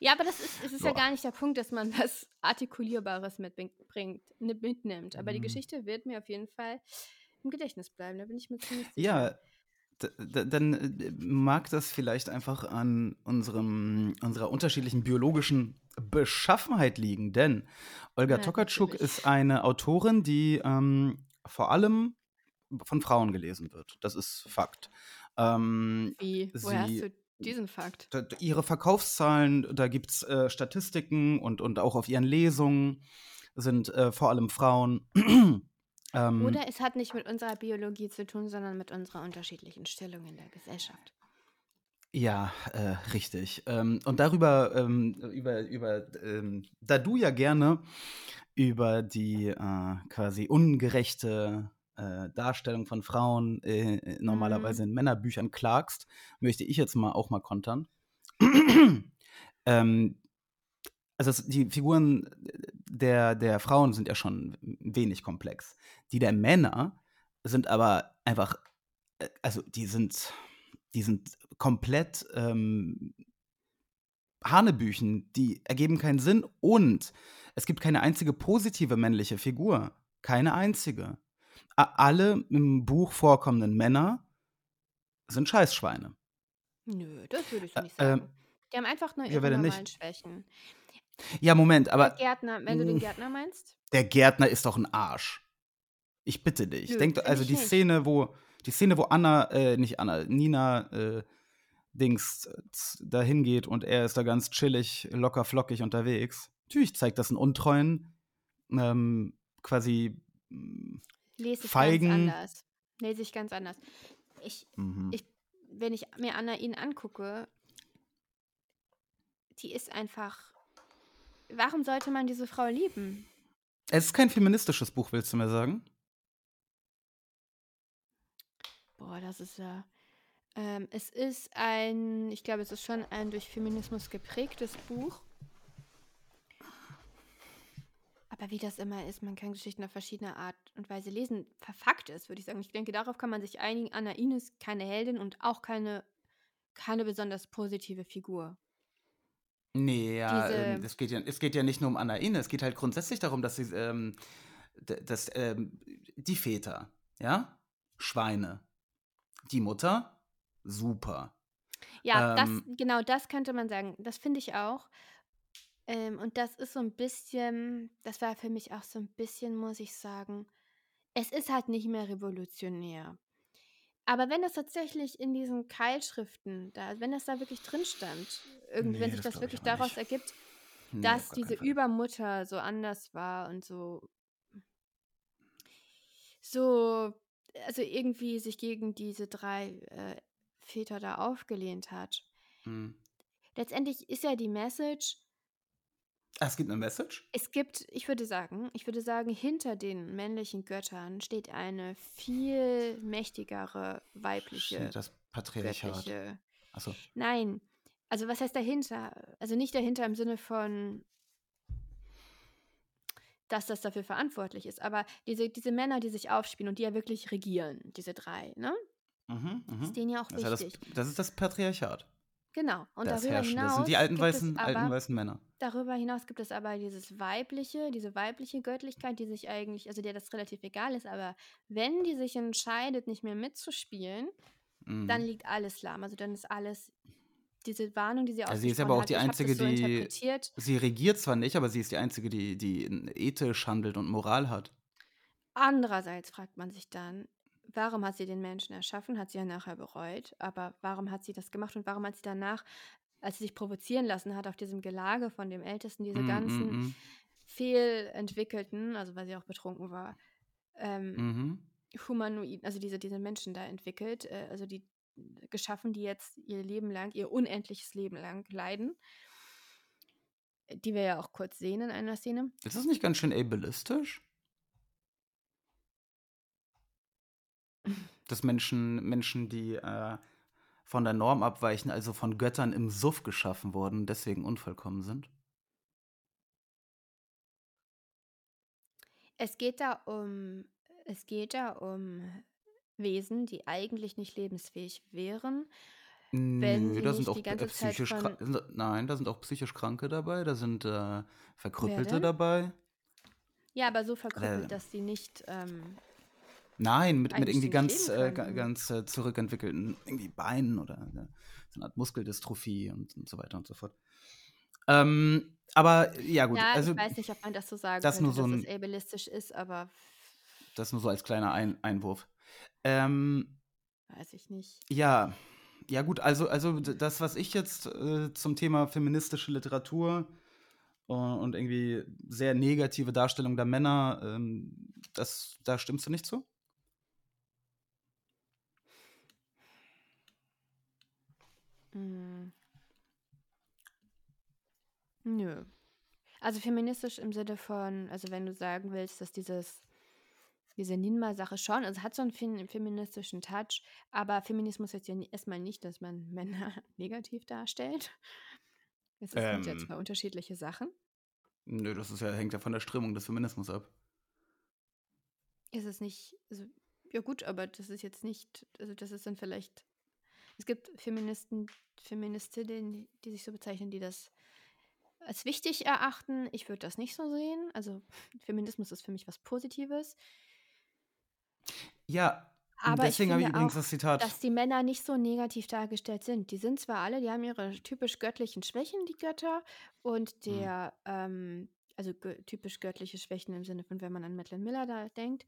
ja, aber das ist, es ist ja
Ja.
gar nicht der Punkt, dass man was Artikulierbares mitbringt, mitnimmt. Aber die
Mhm.
Geschichte wird mir auf jeden Fall im Gedächtnis bleiben, da bin ich mir ziemlich sicher.
Ja, dann äh, mag das vielleicht einfach an unserem, unserer unterschiedlichen biologischen Beschaffenheit liegen, denn Olga
Ja,
Tokarczuk ist eine Autorin, die ähm, vor allem von Frauen gelesen wird. Das ist Fakt. Ähm,
Wie? Woher hast
sie-
du diesen Fakt?
ihre Verkaufszahlen, da gibt es äh, Statistiken und, und auch auf ihren Lesungen sind äh, vor allem Frauen. ähm,
Oder es hat nicht mit unserer Biologie zu tun, sondern mit unserer unterschiedlichen Stellung in der Gesellschaft.
Ja, äh, richtig. Ähm, und darüber, ähm, über, über, ähm, da du ja gerne über die äh, quasi ungerechte äh, Darstellung von Frauen äh, normalerweise in Männerbüchern klagst, möchte ich jetzt mal auch mal kontern. ähm, also die Figuren der, der Frauen sind ja schon wenig komplex. Die der Männer sind aber einfach, äh, also die sind, die sind komplett ähm, Hanebüchen, die ergeben keinen Sinn und es gibt keine einzige positive männliche Figur. Keine einzige. Alle im Buch vorkommenden Männer sind Scheißschweine.
Nö, das würde ich nicht sagen.
ähm,
Die haben einfach nur ihre normalen Schwächen.
Ja, Moment,
Der
aber
Gärtner, wenn du den. Gärtner meinst?
der Gärtner ist doch ein Arsch. Ich bitte dich.
Nö,
Denk, also die
nicht.
Szene, wo die Szene, wo Anna, äh, nicht Anna, Nina äh, Dings äh, z- dahin geht und er ist da ganz chillig, locker flockig unterwegs. Natürlich zeigt das einen untreuen, ähm, quasi
Lese ich
Feigen.
ganz anders. Lese ich ganz anders. Ich,
mhm.
ich, wenn ich mir Anna ihn angucke, die ist einfach. Warum sollte man diese Frau lieben?
Es ist kein feministisches Buch, willst du mir sagen?
Boah, das ist ja. Ähm, es ist ein, ich glaube, es ist schon ein durch Feminismus geprägtes Buch. Aber wie das immer ist, man kann Geschichten auf verschiedene Art und Weise lesen. Verfakt ist, würde ich sagen. Ich denke, darauf kann man sich einigen. Anna Ines keine Heldin und auch keine, keine besonders positive Figur.
Nee, ja, ähm, es, geht ja, es geht ja nicht nur um Anna Ine, es geht halt grundsätzlich darum, dass sie, ähm, dass, ähm, die Väter, ja, Schweine, die Mutter, super.
Ja,
Ähm,
das, genau das könnte man sagen. Das finde ich auch. Ähm, und das ist so ein bisschen, das war für mich auch so ein bisschen, muss ich sagen, es ist halt nicht mehr revolutionär. Aber wenn das tatsächlich in diesen Keilschriften, da, wenn das da wirklich drin stand, irgendwie, wenn
Nee,
sich
das
das wirklich daraus
nicht.
ergibt,
Nee,
dass diese. Übermutter so anders war und so so also irgendwie sich gegen diese drei äh, Väter da aufgelehnt hat.
Mhm.
Letztendlich ist ja die Message,
es gibt eine Message?
es gibt, ich würde sagen, ich würde sagen, hinter den männlichen Göttern steht eine viel mächtigere weibliche
Steht das Patriarchat. Achso.
Nein, also was heißt dahinter? Also nicht dahinter im Sinne von, dass das dafür verantwortlich ist, aber diese, diese Männer, die sich aufspielen und die ja wirklich regieren, diese drei, ne?
Mhm,
Ist
mhm.
denen ja auch
Das ist, ja das,
wichtig.
das ist das Patriarchat.
Genau. Und
Das
darüber
Herrschende.
hinaus
Das sind die alten weißen,
aber,
alten weißen Männer.
darüber hinaus gibt es aber dieses weibliche, diese weibliche Göttlichkeit, die sich eigentlich, also der das relativ egal ist, aber wenn die sich entscheidet, nicht mehr mitzuspielen, dann
Mhm.
liegt alles lahm. Also dann ist alles, diese Warnung, die sie
Also sie ist aber auch
hat,
die Einzige,
so
die. Sie regiert zwar nicht, aber sie ist die Einzige, die, die ethisch handelt und Moral hat.
Andererseits fragt man sich dann, warum hat sie den Menschen erschaffen? Hat sie ja nachher bereut. Aber warum hat sie das gemacht und warum hat sie danach, als sie sich provozieren lassen hat, auf diesem Gelage von dem Ältesten, diese
Mm,
ganzen
mm,
fehlentwickelten, also weil sie auch betrunken war, ähm,
mm. Mhm.
Humanoiden, also diese, diese Menschen da entwickelt, äh, also die geschaffen, die jetzt ihr Leben lang, ihr unendliches Leben lang leiden. Die wir ja auch kurz sehen in einer Szene.
Ist das nicht ganz schön ableistisch? Dass Menschen, Menschen, die äh, von der Norm abweichen, also von Göttern im Suff geschaffen wurden, deswegen unvollkommen sind?
Es geht da um, es geht da um Wesen, die eigentlich nicht lebensfähig wären, wenn
Nö, da sind auch psychisch
von.
Nein, da sind auch psychisch Kranke dabei, da sind äh, Verkrüppelte dabei.
Ja, aber so verkrüppelt,
Äh,
dass sie nicht ähm,
Nein, mit, mit irgendwie ganz, äh, ganz äh, zurückentwickelten irgendwie Beinen oder äh, so eine Art Muskeldystrophie und, und so weiter und so fort. Ähm, aber ja, gut,
Ja,
also
ich weiß nicht, ob man das so sagen
das
könnte,
nur so
dass es
ein,
ableistisch ist, aber
das nur so als kleiner ein Einwurf. Ähm,
weiß ich nicht.
ja, ja gut, also, also das, was ich jetzt äh, zum Thema feministische Literatur und irgendwie sehr negative Darstellung der Männer, ähm, das, da stimmst du nicht zu?
Hm, nö. Also feministisch im Sinne von, also wenn du sagen willst, dass dieses, diese Ninma-Sache schon, also hat so einen fem- feministischen Touch, aber Feminismus heißt ja erstmal nicht, dass man Männer negativ darstellt. Es ist- sind ja
Ähm,
zwei unterschiedliche Sachen.
nö, das ist ja, hängt ja von der Strömung des Feminismus ab.
Ist es nicht, also, ja gut, aber das ist jetzt nicht, also das ist dann vielleicht, es gibt Feministen, Feministinnen, die sich so bezeichnen, die das als wichtig erachten. Ich würde das nicht so sehen. Also Feminismus ist für mich was Positives.
Ja,
Aber
deswegen habe ich übrigens
auch,
das Zitat.
dass die Männer nicht so negativ dargestellt sind. Die sind zwar alle, die haben ihre typisch göttlichen Schwächen, die Götter, und
Hm.
der, ähm, also typisch göttliche Schwächen im Sinne von, wenn man an Madeline Miller da denkt.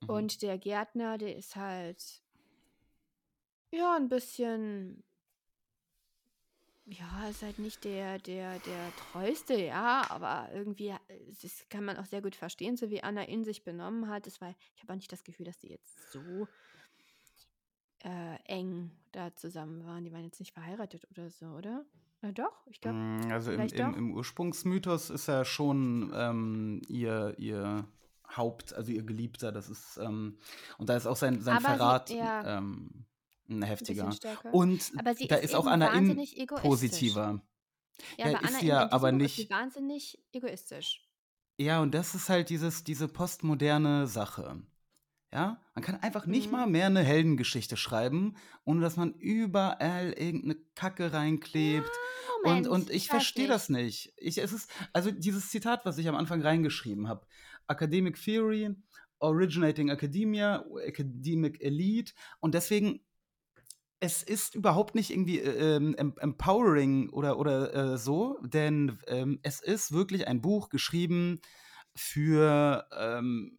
Mhm.
Und der Gärtner, der ist halt, ja, ein bisschen, ja, ist halt nicht der, der, der treueste, ja, aber irgendwie, äh, das kann man auch sehr gut verstehen, so wie Anna in sich benommen hat. Das war, ich habe auch nicht das Gefühl, dass die jetzt so äh, eng da zusammen waren. Die waren jetzt nicht verheiratet oder so, oder? Na doch, ich glaube,
Mm, Also im, im, im Ursprungsmythos ist er schon ähm, ihr, ihr Haupt, also ihr Geliebter. Das ist, ähm, und da ist auch sein, sein
Aber sie,
Verrat
ja,
ähm, ein
ein
heftiger.
stärker.
Und
sie
da
ist
ist auch Anna in positiver.
Ja,
Ja,
aber Anna
ist sie ja aber
Buch ist
nicht.
wahnsinnig egoistisch.
Ja, und das ist halt dieses, diese postmoderne Sache. Ja, man kann einfach nicht
Mhm.
mal mehr eine Heldengeschichte schreiben, ohne dass man überall irgendeine Kacke reinklebt. Und,
Moment,
und ich
ich
verstehe das
nicht.
nicht. Ich, es ist, also dieses Zitat, was ich am Anfang reingeschrieben habe: Academic Theory, Originating Academia, Academic Elite. Und deswegen, es ist überhaupt nicht irgendwie äh, ähm, em- empowering oder, oder äh, so, denn ähm, es ist wirklich ein Buch geschrieben für, ähm,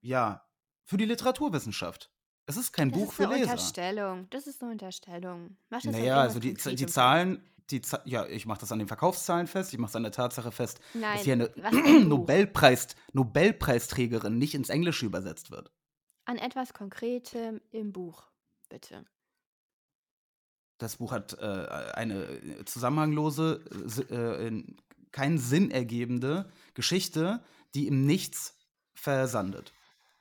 ja, für die Literaturwissenschaft. Es ist kein
Das
Buch
ist
für
eine
Leser.
Unterstellung. Das ist eine Unterstellung. Mach das
Naja, also die, die. Zahlen, die ja, ich mache das an den Verkaufszahlen fest, ich mache es an der Tatsache fest,
Nein,
dass hier eine? Nobelpreis, Nobelpreisträgerin nicht ins Englische übersetzt wird.
An etwas Konkretem im Buch, bitte.
Das Buch hat äh, eine zusammenhanglose, äh, si- äh, in- keinen Sinn ergebende Geschichte, die im Nichts versandet.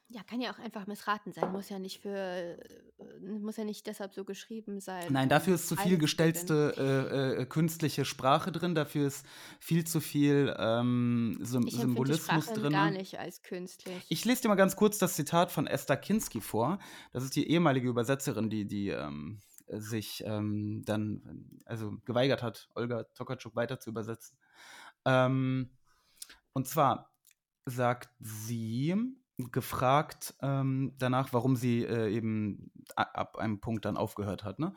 Ja, kann ja auch einfach missraten sein. Muss ja nicht für, äh, muss ja nicht deshalb so geschrieben sein.
Nein, dafür ist zu viel gestellte äh, äh, künstliche Sprache drin, dafür ist viel zu viel ähm, Sym.
Ich die
Symbolismus
Sprache
drin.
gar nicht als künstlich.
Ich lese dir mal ganz kurz das Zitat von Esther Kinski vor. Das ist die ehemalige Übersetzerin, die, die ähm, sich ähm, dann also geweigert hat, Olga Tokarczuk weiter zu übersetzen. Ähm, und zwar sagt sie, gefragt ähm, danach, warum sie äh, eben ab einem Punkt dann aufgehört hat. Ne?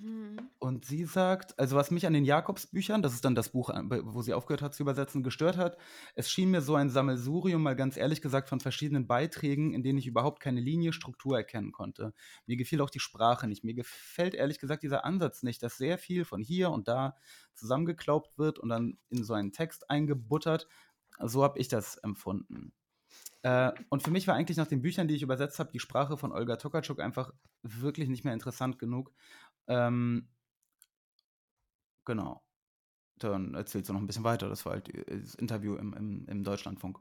Mhm.
Und sie sagt, also was mich an den Jakobsbüchern, das ist dann das Buch, wo sie aufgehört hat zu übersetzen, gestört hat, es schien mir so ein Sammelsurium, mal ganz ehrlich gesagt, von verschiedenen Beiträgen, in denen ich überhaupt keine Linie, Struktur erkennen konnte. Mir gefiel auch die Sprache nicht. Mir gefällt ehrlich gesagt dieser Ansatz nicht, dass sehr viel von hier und da zusammengeklaubt wird und dann in so einen Text eingebuttert. So habe ich das empfunden. Äh, und für mich war eigentlich nach den Büchern, die ich übersetzt habe, die Sprache von Olga Tokarczuk einfach wirklich nicht mehr interessant genug. Ähm, genau. Dann erzählst du noch ein bisschen weiter. Das war halt äh, das Interview im, im, im Deutschlandfunk.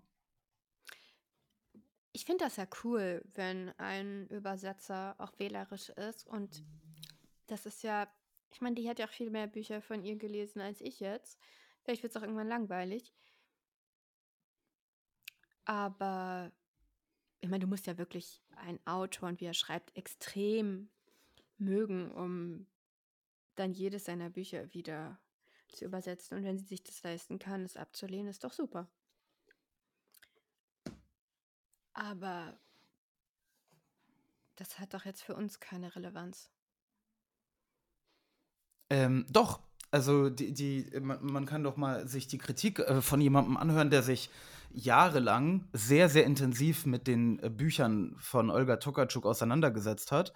Ich finde das ja cool, wenn ein Übersetzer auch wählerisch ist. Und das ist ja, ich meine, die hat ja auch viel mehr Bücher von ihr gelesen als ich jetzt. Vielleicht wird es auch irgendwann langweilig. Aber ich meine, du musst ja wirklich einen Autor und wie er schreibt extrem mögen, um dann jedes seiner Bücher wieder zu übersetzen. Und wenn sie sich das leisten kann, es abzulehnen, ist doch super. Aber das hat doch jetzt für uns keine Relevanz.
Ähm, doch, also die, die, man, man kann doch mal sich die Kritik äh, von jemandem anhören, der sich jahrelang sehr, sehr intensiv mit den äh, Büchern von Olga Tokarczuk auseinandergesetzt hat.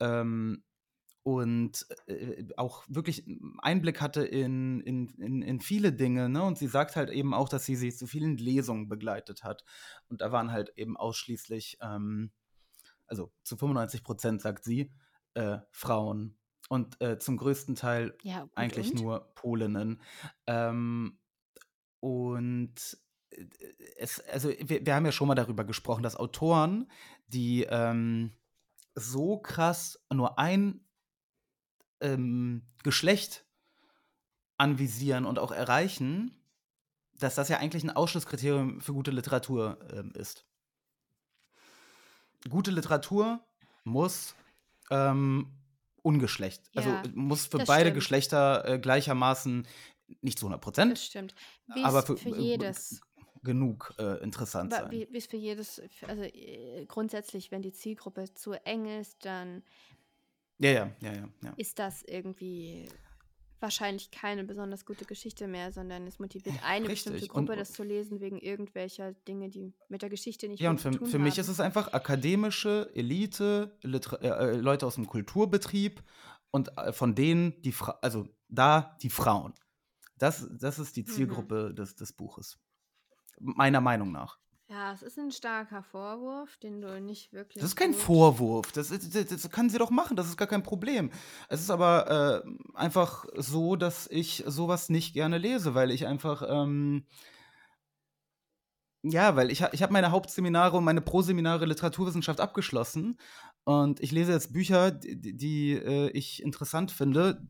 Ähm, und äh, auch wirklich Einblick hatte in, in, in, in viele Dinge. Ne? Und sie sagt halt eben auch, dass sie sie zu vielen Lesungen begleitet hat. Und da waren halt eben ausschließlich, ähm, also zu 95 Prozent, sagt sie, äh, Frauen. Und äh, zum größten Teil
Ja,
eigentlich
und?
nur Polinnen. Ähm, und äh, es, also wir, wir haben ja schon mal darüber gesprochen, dass Autoren, die ähm, so krass nur ein ähm, Geschlecht anvisieren und auch erreichen, dass das ja eigentlich ein Ausschlusskriterium für gute Literatur ähm, ist. Gute Literatur muss ähm, ungeschlecht,
Ja,
also muss für beide
stimmt.
Geschlechter äh, gleichermaßen nicht zu 100 Prozent,
Das stimmt. Wie
aber für,
für
äh,
jedes,
genug äh, interessant
aber
sein.
wie wie es für jedes, also äh, grundsätzlich, wenn die Zielgruppe zu eng ist, dann
Ja, ja, ja, ja,
ist das irgendwie wahrscheinlich keine besonders gute Geschichte mehr, sondern es motiviert eine bestimmte
Richtig. Und-
Gruppe, das zu lesen, wegen irgendwelcher Dinge, die mit der Geschichte nicht
Ja, und für,
zu tun
für mich
haben.
ist es einfach akademische Elite, Liter äh, äh, Leute aus dem Kulturbetrieb und äh, von denen die Fra also da die Frauen. Das, das ist die
Mhm.
Zielgruppe des, des Buches. Meiner Meinung nach.
Ja, es ist ein starker Vorwurf, den du nicht wirklich.
Das ist kein Vorwurf. Das, ist- das, das kann sie doch machen. Das ist gar kein Problem. Es ist aber äh, einfach so, dass ich sowas nicht gerne lese, weil ich einfach. Ähm, ja, weil ich, ich habe meine Hauptseminare und meine Proseminare Literaturwissenschaft abgeschlossen. Und ich lese jetzt Bücher, die, die, die äh, ich interessant finde,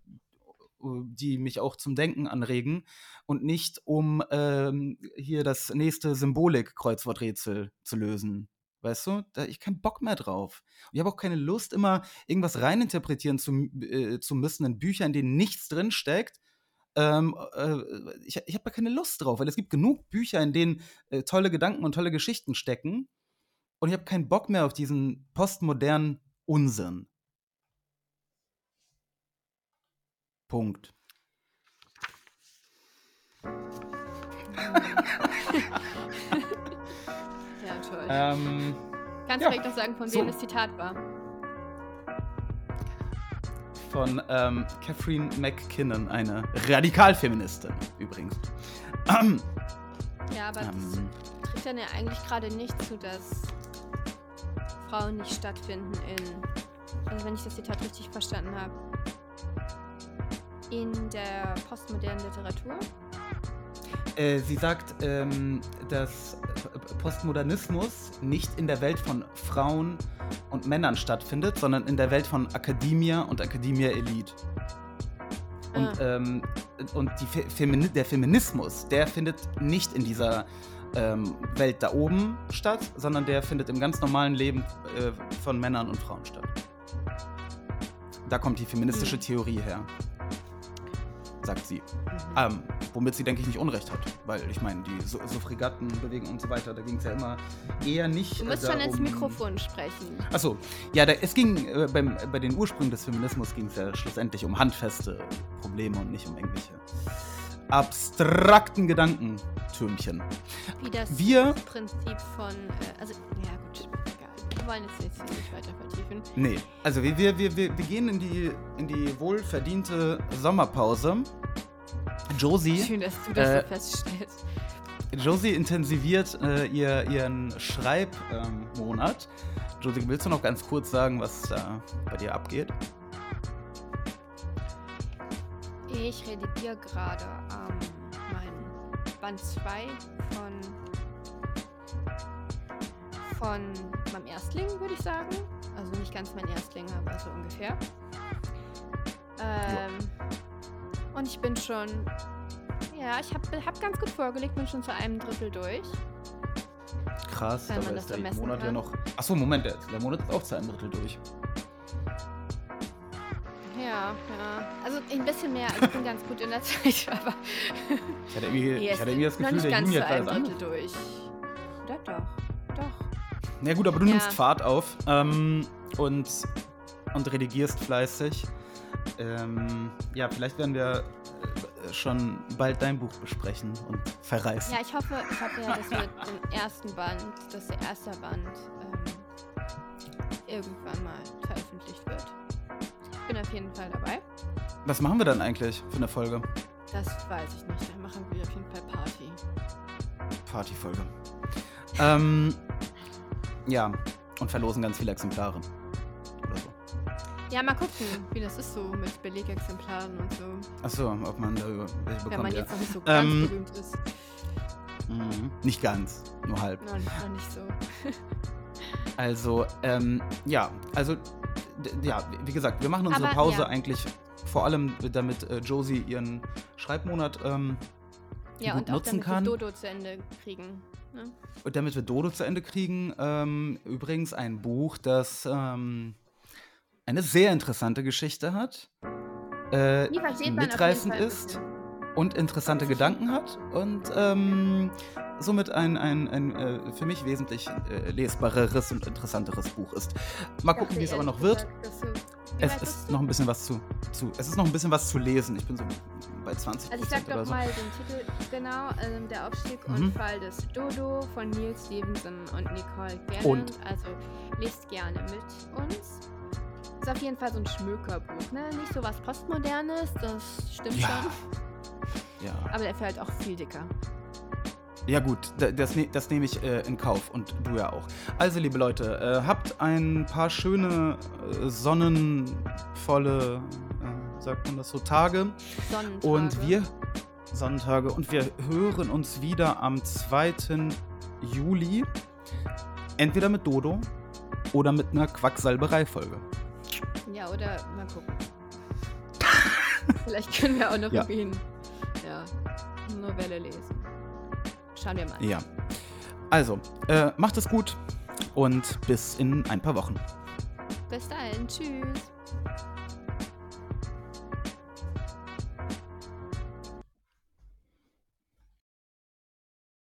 die mich auch zum Denken anregen und nicht um ähm, hier das nächste Symbolik-Kreuzworträtsel zu lösen. Weißt du? Da ich keinen Bock mehr drauf. Und ich habe auch keine Lust, immer irgendwas reininterpretieren zu, äh, zu müssen in Büchern, in denen nichts drinsteckt. Ähm, äh, ich ich habe da keine Lust drauf, weil es gibt genug Bücher, in denen äh, tolle Gedanken und tolle Geschichten stecken. Und ich habe keinen Bock mehr auf diesen postmodernen Unsinn. Punkt.
Ja, toll.
Ähm,
Kannst
ja,
du vielleicht noch sagen, von
so.
wem das Zitat war?
von ähm, Catherine McKinnon, eine Radikalfeministin übrigens. Ähm,
Ja, aber das
ähm,
trägt dann ja eigentlich gerade nicht zu, dass Frauen nicht stattfinden in, also wenn ich das Zitat richtig verstanden habe, in der postmodernen Literatur.
Äh, sie sagt, ähm, dass Postmodernismus nicht in der Welt von Frauen und Männern stattfindet, sondern in der Welt von Academia und Academia Elite. Und,
Ah.
ähm, und Femini der Feminismus, der findet nicht in dieser ähm, Welt da oben statt, sondern der findet im ganz normalen Leben äh, von Männern und Frauen statt. Da kommt die feministische
Hm.
Theorie her, sagt sie. Ähm, womit sie, denke ich, nicht Unrecht hat. Weil ich meine, die Su Suffragattenbewegung und so weiter, da ging es ja immer eher nicht.
Du
äh,
musst schon ins
darum-
Mikrofon sprechen.
Achso, ja, da, es ging äh, beim, bei den Ursprüngen des Feminismus ging es ja schlussendlich um handfeste Probleme und nicht um irgendwelche abstrakten Gedankentürmchen.
Wie das
Wir-
Prinzip von, äh, also, ja gut, egal. Wir wollen jetzt, jetzt hier nicht weiter vertiefen.
Nee, also wir, wir, wir, wir gehen in die, in die wohlverdiente Sommerpause. Josie,
Schön, dass du das
äh,
so feststellst.
Josie intensiviert äh, ihr, ihren Schreibmonat. Ähm. Josie, willst du noch ganz kurz sagen, was da bei dir abgeht?
Ich redigiere gerade ähm, mein Band 2 von, von meinem Erstling, würde ich sagen. Also nicht ganz mein Erstling, aber so ungefähr. Ähm, und ich bin schon, ja, ich habe hab ganz gut vorgelegt, bin schon zu einem Drittel durch.
Krass,
Wenn das
ist der Monat ja
kann.
noch. Achso, Moment, der, der Monat ist auch zu einem Drittel durch.
Ja, ja. Also ein bisschen mehr, also ich bin ganz gut in der Zeit, aber
Ich hatte irgendwie, ich hatte irgendwie das Gefühl, der Juni hat gerade
durch. Oder doch?
Na gut, aber du
Ja.
nimmst Fahrt auf ähm, und, und redigierst fleißig. Ähm, ja, vielleicht werden wir äh, schon bald dein Buch besprechen und verreißen.
Ja, ich hoffe, ich hoffe ja, dass wir den ersten Band, dass der erste Band ähm, irgendwann mal veröffentlicht wird. Ich bin auf jeden Fall dabei.
Was machen wir dann eigentlich für eine Folge?
Das weiß ich nicht. Dann machen wir auf jeden Fall Party.
Partyfolge. Ähm, ja, und verlosen ganz viele Exemplare. Oder so.
Ja, mal gucken, wie das ist so mit Belegexemplaren und so.
Achso, ob man da über- welche
Wenn
bekommt.
man
Ja.
jetzt noch nicht so ganz
Ähm,
berühmt ist.
Mhm. Nicht ganz, nur halb.
Noch, noch nicht so.
Also, ähm, ja, also, ja, wie gesagt, wir machen unsere
Aber,
Pause
ja.
eigentlich vor allem, damit äh, Josie ihren Schreibmonat, ähm,
Ja,
gut
und auch
nutzen
damit
kann.
wir Dodo zu Ende kriegen. Ne?
und damit wir Dodo zu Ende kriegen. Ähm, übrigens ein Buch, das ähm, eine sehr interessante Geschichte hat, äh, mitreißend ist und interessante Gedanken hat und ähm, somit ein, ein, ein äh, für mich wesentlich äh, lesbareres und interessanteres Buch ist. Mal gucken, wie es aber noch wird.
gesagt,
Es ist
du?
noch ein bisschen was zu, zu. Es ist noch ein bisschen was zu lesen. Ich bin so bei 20
Also ich sag doch
so.
mal den Titel genau, ähm, der Aufstieg
Mhm.
und Fall des Dodo von Neil Stevenson und Nicole Gannant.
Und?
Also lest gerne mit uns. Ist auf jeden Fall so ein Schmökerbuch, ne? Nicht so was Postmodernes, das stimmt
Ja.
schon.
Ja.
Aber der fällt auch viel dicker.
Ja gut, da- das, ne das nehme ich äh, in Kauf und du ja auch. Also liebe Leute, äh, habt ein paar schöne, äh, sonnenvolle, äh, sagt man das so, Tage.
Sonnentage.
Und wir, Sonnentage, und wir hören uns wieder am 2. Juli. Entweder mit Dodo oder mit einer Quacksalberei-Folge.
Ja, oder mal gucken. Vielleicht können wir auch noch
Ja.
irgendwie. Ja, eine Novelle lesen. Schauen wir mal.
Ja. Also, äh, macht es gut und bis in ein paar Wochen.
Bis dahin. Tschüss.